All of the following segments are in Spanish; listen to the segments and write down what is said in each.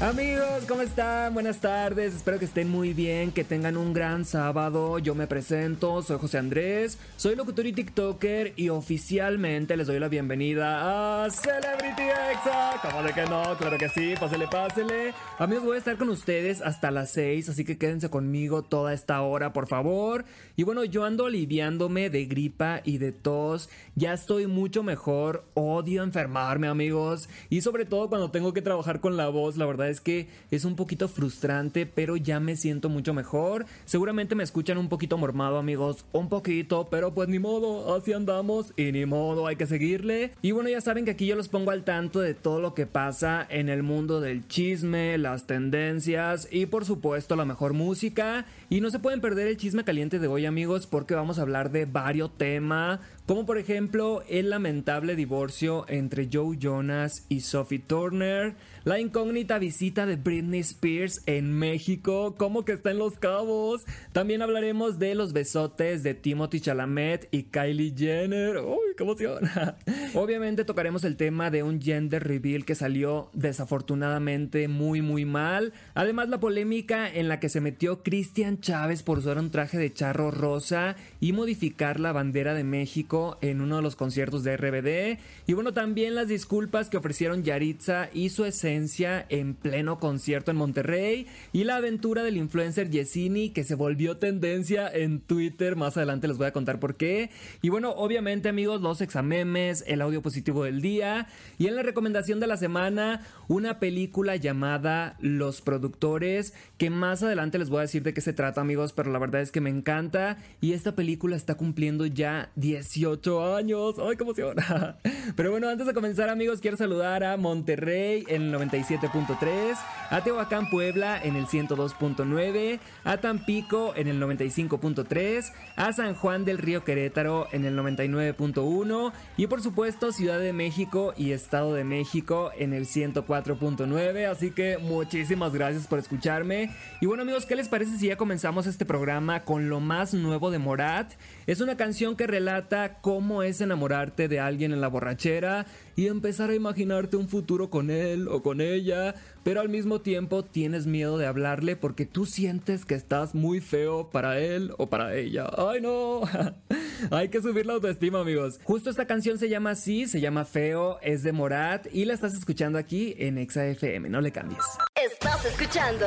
Amigos, ¿cómo están? Buenas tardes, espero que estén muy bien, que tengan un gran sábado. Yo me presento, soy José Andrés, soy locutor y TikToker y oficialmente les doy la bienvenida a Celebrity Exa. ¿Cómo de que no? Claro que sí, pásele, pásele. Amigos, voy a estar con ustedes hasta las 6, así que quédense conmigo toda esta hora, por favor. Y bueno, yo ando aliviándome de gripa y de tos, ya estoy mucho mejor, odio enfermarme, amigos, y sobre todo cuando tengo que trabajar con la voz, la verdad es que es un poquito frustrante, pero ya me siento mucho mejor. Seguramente me escuchan un poquito mormado, amigos, un poquito, pero pues ni modo, así andamos y ni modo, hay que seguirle. Y bueno, ya saben que aquí yo los pongo al tanto de todo lo que pasa en el mundo del chisme, las tendencias y por supuesto la mejor música. Y no se pueden perder el chisme caliente de hoy, amigos, porque vamos a hablar de varios temas, como por ejemplo el lamentable divorcio entre Joe Jonas y Sophie Turner, la incógnita visita de Britney Spears en México, como que está en Los Cabos. También hablaremos de los besotes de Timothy Chalamet y Kylie Jenner. ¡Uy, qué emoción! Obviamente tocaremos el tema de un gender reveal que salió desafortunadamente muy muy mal. Además la polémica en la que se metió Cristian Chávez por usar un traje de charro rosa y modificar la bandera de México en uno de los conciertos de RBD. Y bueno, también las disculpas que ofrecieron Yaritza y su esencia en pleno concierto en Monterrey. Y la aventura del influencer Yesini que se volvió tendencia en Twitter. Más adelante les voy a contar por qué. Y bueno, obviamente amigos, los examemes, el audio positivo del día. Y en la recomendación de la semana, una película llamada Los Productores. Que más adelante les voy a decir de qué se trata amigos. Pero la verdad es que me encanta. Y esta película está cumpliendo ya 18 años. ¡Ay, qué emoción! Pero bueno, antes de comenzar amigos, quiero saludar a Monterrey en el 97.3, a Tehuacán Puebla en el 102.9, a Tampico en el 95.3, a San Juan del Río Querétaro en el 99.1 y por supuesto Ciudad de México y Estado de México en el 104.9. Así que muchísimas gracias por escucharme. Y bueno amigos, ¿qué les parece si ya comenzamos este programa con lo más nuevo de Morat? Es una canción que relata cómo es enamorarte de alguien en la borrachera y empezar a imaginarte un futuro con él o con ella, pero al mismo tiempo tienes miedo de hablarle porque tú sientes que estás muy feo para él o para ella. ¡Ay no! Hay que subir la autoestima, amigos. Justo esta canción se llama así, se llama Feo, es de Morat y la estás escuchando aquí en Exa FM, no le cambies. Estás escuchando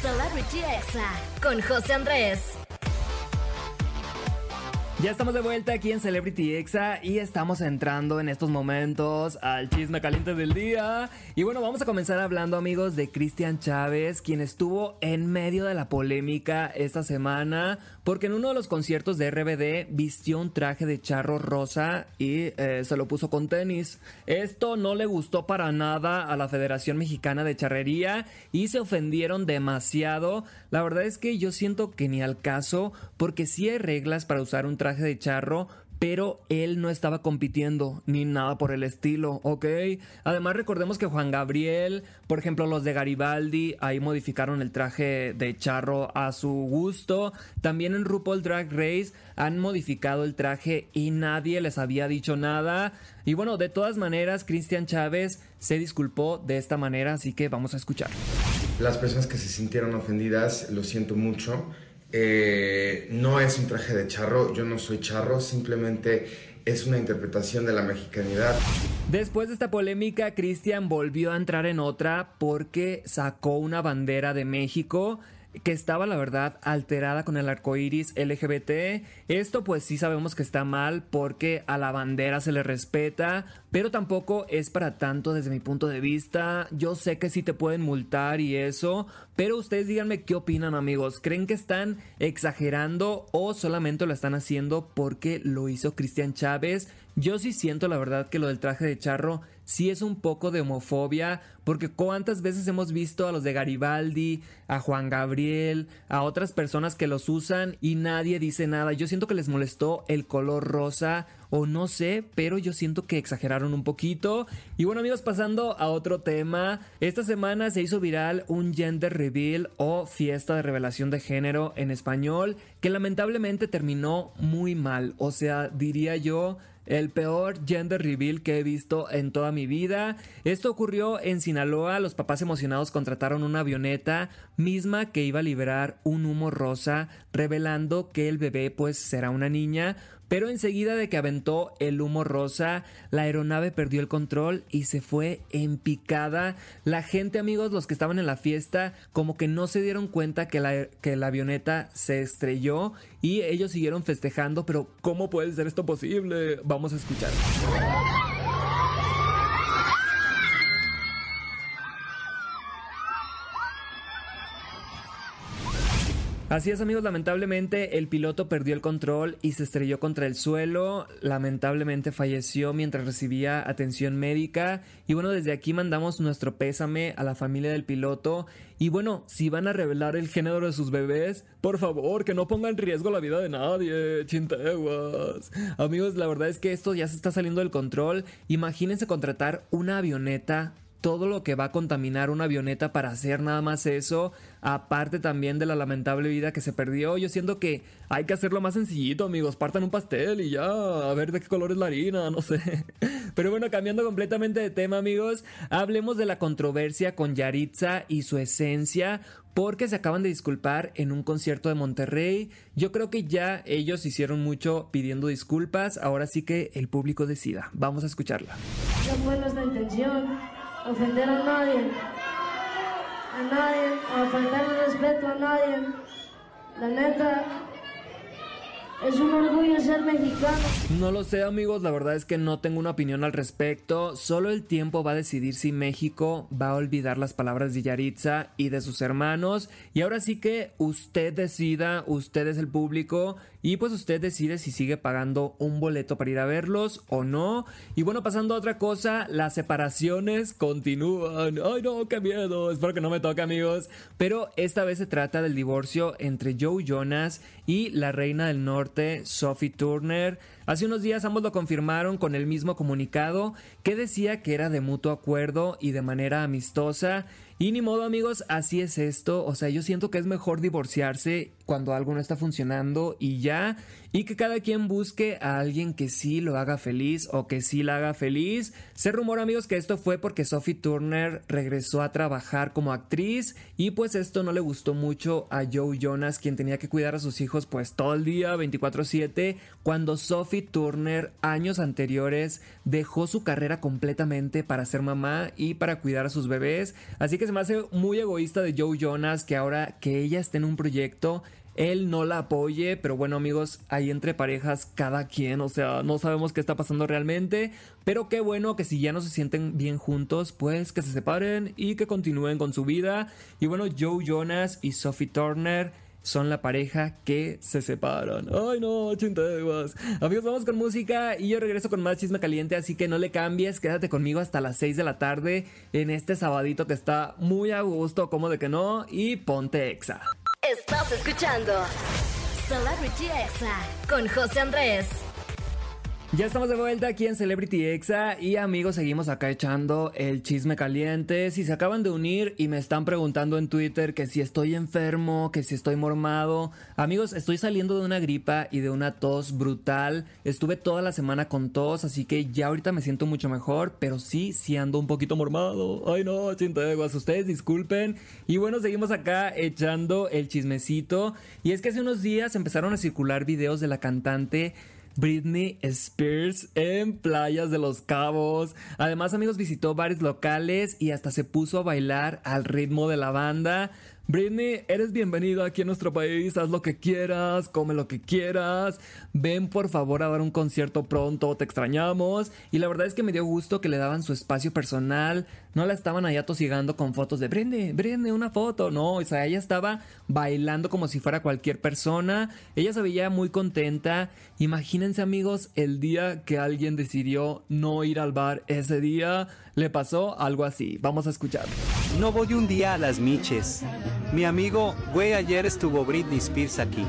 Celebrity Exa con José Andrés. Ya estamos de vuelta aquí en Celebrity Exa y estamos entrando en estos momentos al chisme caliente del día. Y bueno, vamos a comenzar hablando amigos de Cristian Chávez, quien estuvo en medio de la polémica esta semana porque en uno de los conciertos de RBD vistió un traje de charro rosa y eh, se lo puso con tenis. Esto no le gustó para nada a la Federación Mexicana de Charrería y se ofendieron demasiado. La verdad es que yo siento que ni al caso porque sí hay reglas para usar un traje de charro, pero él no estaba compitiendo ni nada por el estilo, ¿ok? Además recordemos que Juan Gabriel, por ejemplo los de Garibaldi, ahí modificaron el traje de charro a su gusto. También en RuPaul Drag Race han modificado el traje y nadie les había dicho nada. Y bueno, de todas maneras, Cristian Chávez se disculpó de esta manera, así que vamos a escuchar. Las personas que se sintieron ofendidas, lo siento mucho. Eh, no es un traje de charro, yo no soy charro, simplemente es una interpretación de la mexicanidad. Después de esta polémica, Cristian volvió a entrar en otra porque sacó una bandera de México que estaba la verdad alterada con el arco iris LGBT. Esto pues sí sabemos que está mal porque a la bandera se le respeta, pero tampoco es para tanto desde mi punto de vista. Yo sé que sí te pueden multar y eso, pero ustedes díganme qué opinan amigos. ¿Creen que están exagerando o solamente lo están haciendo porque lo hizo Cristian Chávez? Yo sí siento la verdad que lo del traje de charro sí es un poco de homofobia porque cuántas veces hemos visto a los de Garibaldi, a Juan Gabriel, a otras personas que los usan y nadie dice nada. Yo siento que les molestó el color rosa o no sé, pero yo siento que exageraron un poquito. Y bueno amigos, pasando a otro tema, esta semana se hizo viral un gender reveal o fiesta de revelación de género en español que lamentablemente terminó muy mal, o sea, diría yo el peor gender reveal que he visto en toda mi vida. Esto ocurrió en Sinaloa. Los papás emocionados contrataron una avioneta misma que iba a liberar un humo rosa, revelando que el bebé pues será una niña. Pero enseguida de que aventó el humo rosa, la aeronave perdió el control y se fue en picada. La gente, amigos, los que estaban en la fiesta, como que no se dieron cuenta que la, que la avioneta se estrelló y ellos siguieron festejando, pero ¿cómo puede ser esto posible? Vamos a escuchar. Así es amigos, lamentablemente el piloto perdió el control y se estrelló contra el suelo, lamentablemente falleció mientras recibía atención médica. Y bueno, desde aquí mandamos nuestro pésame a la familia del piloto. Y bueno, si van a revelar el género de sus bebés, por favor, que no pongan en riesgo la vida de nadie, chinteguas. Amigos, la verdad es que esto ya se está saliendo del control, imagínense contratar una avioneta todo lo que va a contaminar una avioneta para hacer nada más eso, aparte también de la lamentable vida que se perdió. Yo siento que hay que hacerlo más sencillito, amigos. Partan un pastel y ya, a ver de qué color es la harina, no sé. Pero bueno, cambiando completamente de tema, amigos, hablemos de la controversia con Yaritza y su esencia. Porque se acaban de disculpar en un concierto de Monterrey. Yo creo que ya ellos hicieron mucho pidiendo disculpas. Ahora sí que el público decida. Vamos a escucharla. Ofender a nadie, a nadie, a faltar el respeto a nadie. La neta, ser mexicano. No lo sé amigos, la verdad es que no tengo una opinión al respecto. Solo el tiempo va a decidir si México va a olvidar las palabras de Yaritza y de sus hermanos. Y ahora sí que usted decida, usted es el público y pues usted decide si sigue pagando un boleto para ir a verlos o no. Y bueno, pasando a otra cosa, las separaciones continúan. Ay no, qué miedo, espero que no me toque amigos. Pero esta vez se trata del divorcio entre Joe Jonas y la reina del norte Sophie Turner. Hace unos días ambos lo confirmaron con el mismo comunicado que decía que era de mutuo acuerdo y de manera amistosa y ni modo amigos, así es esto. O sea, yo siento que es mejor divorciarse cuando algo no está funcionando y ya. Y que cada quien busque a alguien que sí lo haga feliz o que sí la haga feliz. Se rumora amigos que esto fue porque Sophie Turner regresó a trabajar como actriz. Y pues esto no le gustó mucho a Joe Jonas, quien tenía que cuidar a sus hijos pues todo el día, 24/7. Cuando Turner años anteriores dejó su carrera completamente para ser mamá y para cuidar a sus bebés. Así que se me hace muy egoísta de Joe Jonas que ahora que ella esté en un proyecto, él no la apoye, pero bueno amigos, ahí entre parejas cada quien, o sea, no sabemos qué está pasando realmente, pero qué bueno que si ya no se sienten bien juntos, pues que se separen y que continúen con su vida. Y bueno, Joe Jonas y Sophie Turner son la pareja que se separan. Ay, no, chinteguas. Amigos, vamos con música y yo regreso con más chisme caliente, así que no le cambies, quédate conmigo hasta las 6 de la tarde en este sabadito que está muy a gusto, como de que no, y ponte exa. Estás escuchando Celebrity Exa con José Andrés. Ya estamos de vuelta aquí en Celebrity Exa y amigos seguimos acá echando el chisme caliente. Si se acaban de unir y me están preguntando en Twitter que si estoy enfermo, que si estoy mormado, amigos estoy saliendo de una gripa y de una tos brutal. Estuve toda la semana con tos, así que ya ahorita me siento mucho mejor, pero sí, sí ando un poquito mormado. Ay no, chinteguas, ustedes disculpen. Y bueno, seguimos acá echando el chismecito. Y es que hace unos días empezaron a circular videos de la cantante Britney Spears en playas de Los Cabos. Además, amigos, visitó bares locales y hasta se puso a bailar al ritmo de la banda. Britney, eres bienvenida aquí en nuestro país, haz lo que quieras, come lo que quieras, ven por favor a dar un concierto pronto, te extrañamos. Y la verdad es que me dio gusto que le daban su espacio personal, no la estaban allá tosigando con fotos de Britney, Britney, una foto, no, o sea, ella estaba bailando como si fuera cualquier persona, ella se veía muy contenta. Imagínense amigos, el día que alguien decidió no ir al bar ese día, le pasó algo así, vamos a escuchar. No voy un día a las miches. Mi amigo, güey, ayer estuvo Britney Spears aquí.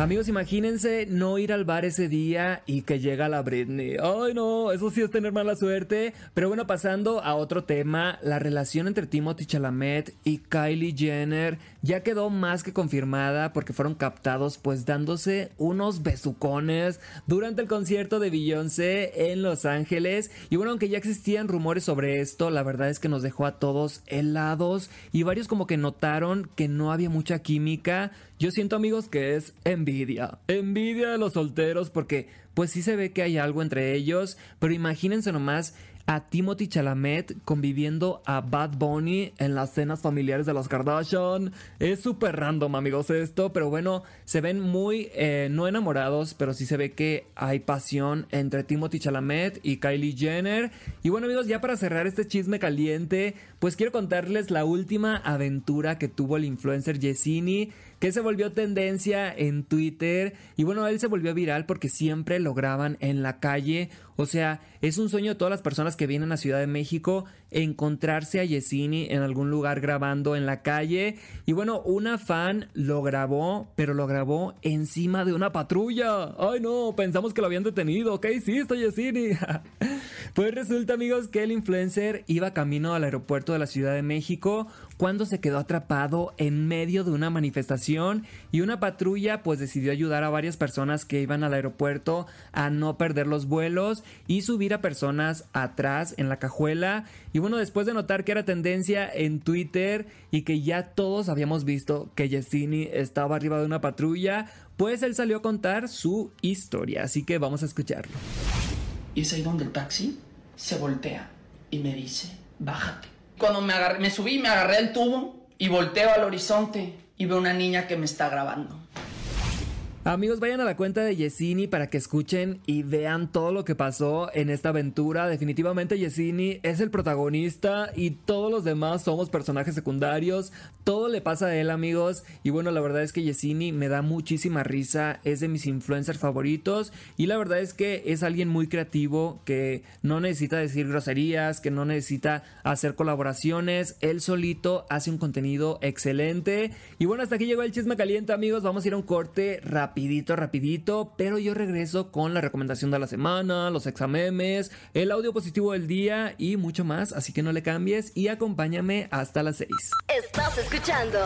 Amigos, imagínense no ir al bar ese día y que llega la Britney. Ay, no, eso sí es tener mala suerte. Pero bueno, pasando a otro tema, la relación entre Timothy Chalamet y Kylie Jenner ya quedó más que confirmada porque fueron captados pues dándose unos besucones durante el concierto de Beyoncé en Los Ángeles. Y bueno, aunque ya existían rumores sobre esto, la verdad es que nos dejó a todos helados y varios como que notaron que no había mucha química. Yo siento amigos que es envidia. Envidia de los solteros porque pues sí se ve que hay algo entre ellos, pero imagínense nomás a Timothy Chalamet conviviendo a Bad Bunny en las cenas familiares de los Kardashian. Es súper random, amigos, esto, pero bueno, se ven muy eh, no enamorados, pero sí se ve que hay pasión entre Timothy Chalamet y Kylie Jenner. Y bueno, amigos, ya para cerrar este chisme caliente, pues quiero contarles la última aventura que tuvo el influencer Yesini que se volvió tendencia en Twitter y bueno, él se volvió viral porque siempre lo graban en la calle, o sea, es un sueño de todas las personas que vienen a Ciudad de México encontrarse a Yesini en algún lugar grabando en la calle y bueno, una fan lo grabó, pero lo grabó encima de una patrulla. Ay no, pensamos que lo habían detenido, ¿qué hiciste Yesini? pues resulta amigos que el influencer iba camino al aeropuerto de la Ciudad de México cuando se quedó atrapado en medio de una manifestación y una patrulla pues decidió ayudar a varias personas que iban al aeropuerto a no perder los vuelos y subir a personas atrás en la cajuela. Y bueno después de notar que era tendencia en Twitter y que ya todos habíamos visto que Yesini estaba arriba de una patrulla pues él salió a contar su historia. Así que vamos a escucharlo y es ahí donde el taxi se voltea y me dice bájate cuando me, subí, me agarré el tubo y volteo al horizonte y veo una niña que me está grabando. Amigos, vayan a la cuenta de Yesini para que escuchen y vean todo lo que pasó en esta aventura. Definitivamente Yesini es el protagonista y todos los demás somos personajes secundarios. Todo le pasa a él, amigos. Y bueno, la verdad es que Yesini me da muchísima risa. Es de mis influencers favoritos. Y la verdad es que es alguien muy creativo que no necesita decir groserías, que no necesita hacer colaboraciones. Él solito hace un contenido excelente. Y bueno, hasta aquí llegó el chisme caliente, amigos. Vamos a ir a un corte rápido rapidito, rapidito, pero yo regreso con la recomendación de la semana, los examemes, el audio positivo del día y mucho más, así que no le cambies y acompáñame hasta las 6. Estás escuchando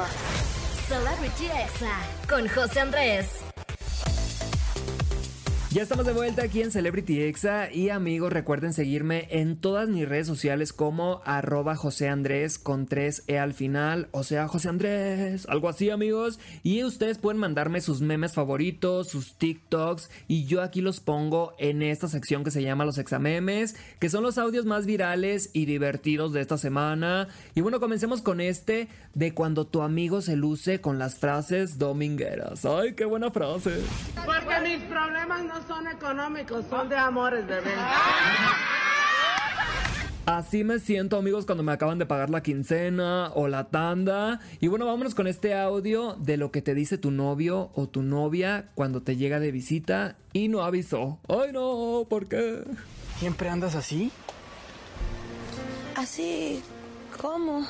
Celebrity Exa con José Andrés. Ya estamos de vuelta aquí en Celebrity Exa y amigos recuerden seguirme en todas mis redes sociales como arroba José Andrés con 3E al final, o sea José Andrés, algo así amigos. Y ustedes pueden mandarme sus memes favoritos, sus TikToks y yo aquí los pongo en esta sección que se llama los examemes, que son los audios más virales y divertidos de esta semana. Y bueno, comencemos con este de cuando tu amigo se luce con las frases domingueras. Ay, qué buena frase. Porque mis problemas no son económicos, son de amores, bebé. Así me siento amigos cuando me acaban de pagar la quincena o la tanda. Y bueno, vámonos con este audio de lo que te dice tu novio o tu novia cuando te llega de visita y no avisó. Ay no, ¿por qué? ¿Siempre andas así? Así, ¿cómo?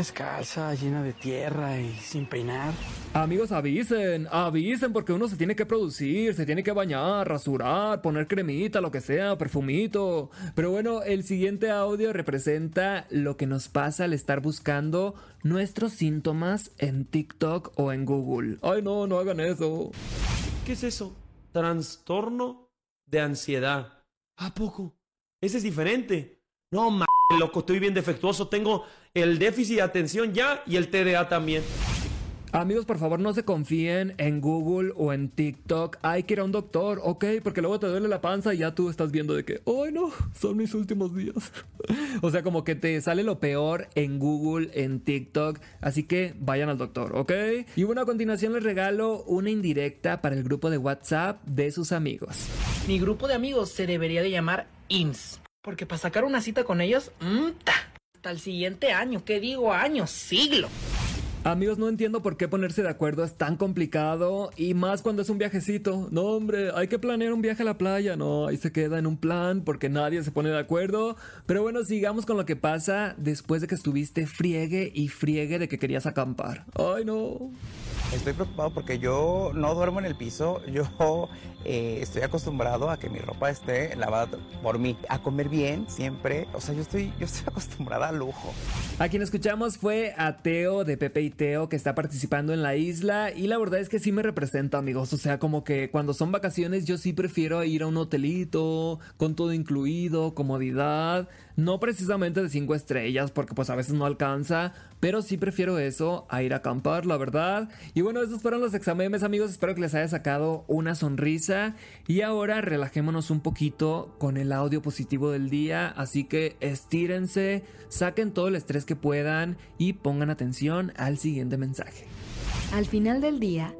Descalza, llena de tierra y sin peinar. Amigos, avisen, avisen porque uno se tiene que producir, se tiene que bañar, rasurar, poner cremita, lo que sea, perfumito. Pero bueno, el siguiente audio representa lo que nos pasa al estar buscando nuestros síntomas en TikTok o en Google. Ay no, no hagan eso. ¿Qué es eso? Trastorno de ansiedad. ¿A poco? Ese es diferente. No, m loco, estoy bien defectuoso. Tengo el déficit de atención ya y el TDA también. Amigos, por favor, no se confíen en Google o en TikTok. Hay que ir a un doctor, ¿ok? Porque luego te duele la panza y ya tú estás viendo de que, ¡ay no! Son mis últimos días. o sea, como que te sale lo peor en Google, en TikTok. Así que vayan al doctor, ¿ok? Y bueno, a continuación les regalo una indirecta para el grupo de WhatsApp de sus amigos. Mi grupo de amigos se debería de llamar IMSS. Porque para sacar una cita con ellos, ¡mta! Hasta el siguiente año, ¿qué digo año? Siglo. Amigos, no entiendo por qué ponerse de acuerdo es tan complicado y más cuando es un viajecito. No, hombre, hay que planear un viaje a la playa. No, ahí se queda en un plan porque nadie se pone de acuerdo. Pero bueno, sigamos con lo que pasa después de que estuviste friegue y friegue de que querías acampar. Ay, no. Estoy preocupado porque yo no duermo en el piso, yo eh, estoy acostumbrado a que mi ropa esté lavada por mí, a comer bien siempre, o sea, yo estoy, yo estoy acostumbrada al lujo. A quien escuchamos fue a Teo de Pepe y Teo que está participando en la isla. Y la verdad es que sí me representa amigos, o sea, como que cuando son vacaciones yo sí prefiero ir a un hotelito con todo incluido, comodidad, no precisamente de cinco estrellas porque pues a veces no alcanza, pero sí prefiero eso a ir a acampar, la verdad. Y bueno, esos fueron los exámenes, amigos. Espero que les haya sacado una sonrisa. Y ahora relajémonos un poquito con el audio positivo del día. Así que estírense, saquen todo el estrés que puedan y pongan atención al siguiente mensaje. Al final del día,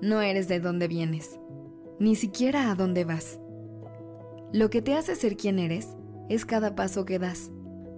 no eres de dónde vienes, ni siquiera a dónde vas. Lo que te hace ser quien eres es cada paso que das.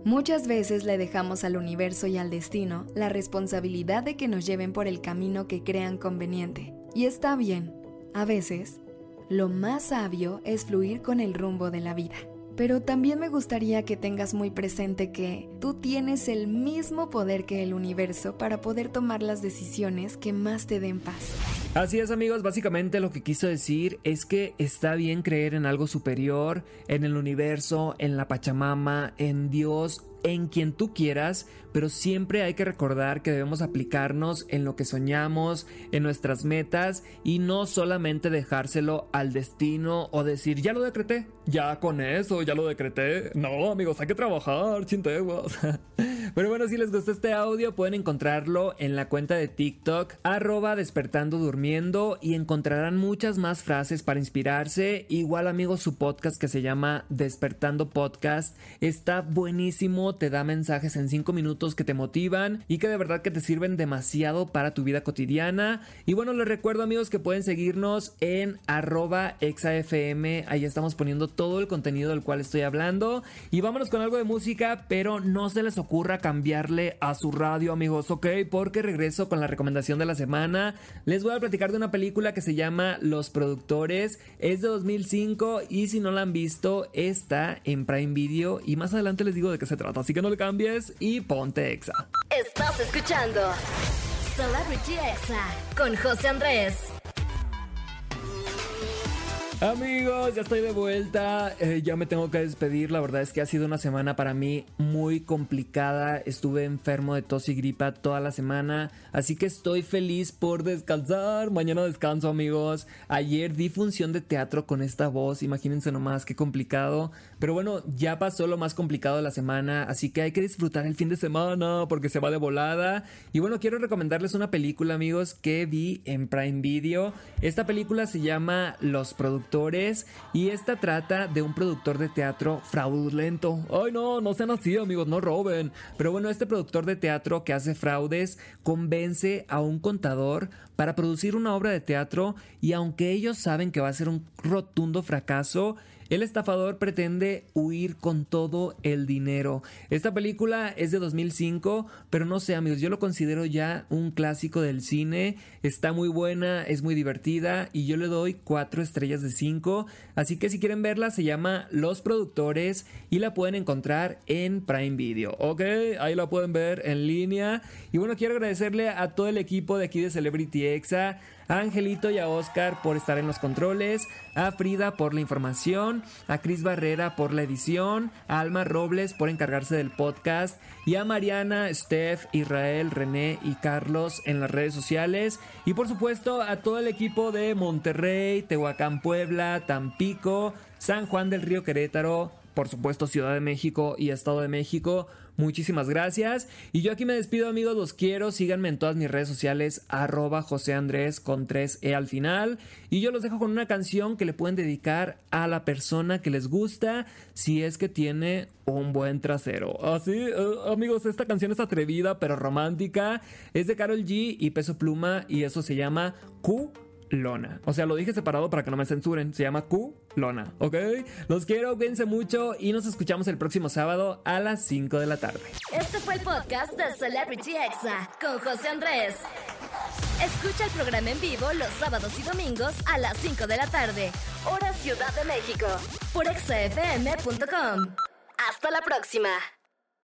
Muchas veces le dejamos al universo y al destino la responsabilidad de que nos lleven por el camino que crean conveniente. Y está bien, a veces, lo más sabio es fluir con el rumbo de la vida. Pero también me gustaría que tengas muy presente que tú tienes el mismo poder que el universo para poder tomar las decisiones que más te den paz. Así es amigos, básicamente lo que quiso decir es que está bien creer en algo superior, en el universo, en la Pachamama, en Dios en quien tú quieras, pero siempre hay que recordar que debemos aplicarnos en lo que soñamos, en nuestras metas y no solamente dejárselo al destino o decir, ya lo decreté, ya con eso, ya lo decreté. No, amigos, hay que trabajar, chinteguas. Pero bueno, si les gustó este audio, pueden encontrarlo en la cuenta de TikTok, arroba despertando durmiendo, y encontrarán muchas más frases para inspirarse. Igual, amigos, su podcast que se llama Despertando Podcast está buenísimo, te da mensajes en 5 minutos que te motivan y que de verdad que te sirven demasiado para tu vida cotidiana. Y bueno, les recuerdo, amigos, que pueden seguirnos en arroba exafm, ahí estamos poniendo todo el contenido del cual estoy hablando. Y vámonos con algo de música, pero no se les ocurra cambiarle a su radio, amigos, ¿ok? Porque regreso con la recomendación de la semana. Les voy a platicar de una película que se llama Los Productores. Es de 2005 y si no la han visto, está en Prime Video. Y más adelante les digo de qué se trata. Así que no le cambies y ponte Exa. Estás escuchando Celebrity Exa con José Andrés. Amigos, ya estoy de vuelta. Eh, ya me tengo que despedir. La verdad es que ha sido una semana para mí muy complicada. Estuve enfermo de tos y gripa toda la semana. Así que estoy feliz por descansar. Mañana descanso, amigos. Ayer di función de teatro con esta voz. Imagínense nomás qué complicado. Pero bueno, ya pasó lo más complicado de la semana. Así que hay que disfrutar el fin de semana porque se va de volada. Y bueno, quiero recomendarles una película, amigos, que vi en Prime Video. Esta película se llama Los Productores y esta trata de un productor de teatro fraudulento. Ay no, no sean así amigos, no roben. Pero bueno, este productor de teatro que hace fraudes convence a un contador para producir una obra de teatro y aunque ellos saben que va a ser un rotundo fracaso, el estafador pretende huir con todo el dinero. Esta película es de 2005, pero no sé amigos, yo lo considero ya un clásico del cine. Está muy buena, es muy divertida y yo le doy 4 estrellas de 5. Así que si quieren verla se llama Los Productores y la pueden encontrar en Prime Video. Ok, ahí la pueden ver en línea. Y bueno, quiero agradecerle a todo el equipo de aquí de Celebrity Exa a Angelito y a Oscar por estar en los controles, a Frida por la información, a Cris Barrera por la edición, a Alma Robles por encargarse del podcast y a Mariana, Steph, Israel, René y Carlos en las redes sociales. Y por supuesto a todo el equipo de Monterrey, Tehuacán, Puebla, Tampico, San Juan del Río Querétaro, por supuesto Ciudad de México y Estado de México. Muchísimas gracias. Y yo aquí me despido amigos, los quiero. Síganme en todas mis redes sociales, arroba José Andrés con 3E al final. Y yo los dejo con una canción que le pueden dedicar a la persona que les gusta si es que tiene un buen trasero. Así, eh, amigos, esta canción es atrevida pero romántica. Es de Carol G y Peso Pluma y eso se llama Q Lona. O sea, lo dije separado para que no me censuren. Se llama Q Lona, ¿ok? Los quiero, cuídense mucho y nos escuchamos el próximo sábado a las 5 de la tarde. Este fue el podcast de Celebrity Exa con José Andrés. Escucha el programa en vivo los sábados y domingos a las 5 de la tarde, hora Ciudad de México, por exafm.com. Hasta la próxima.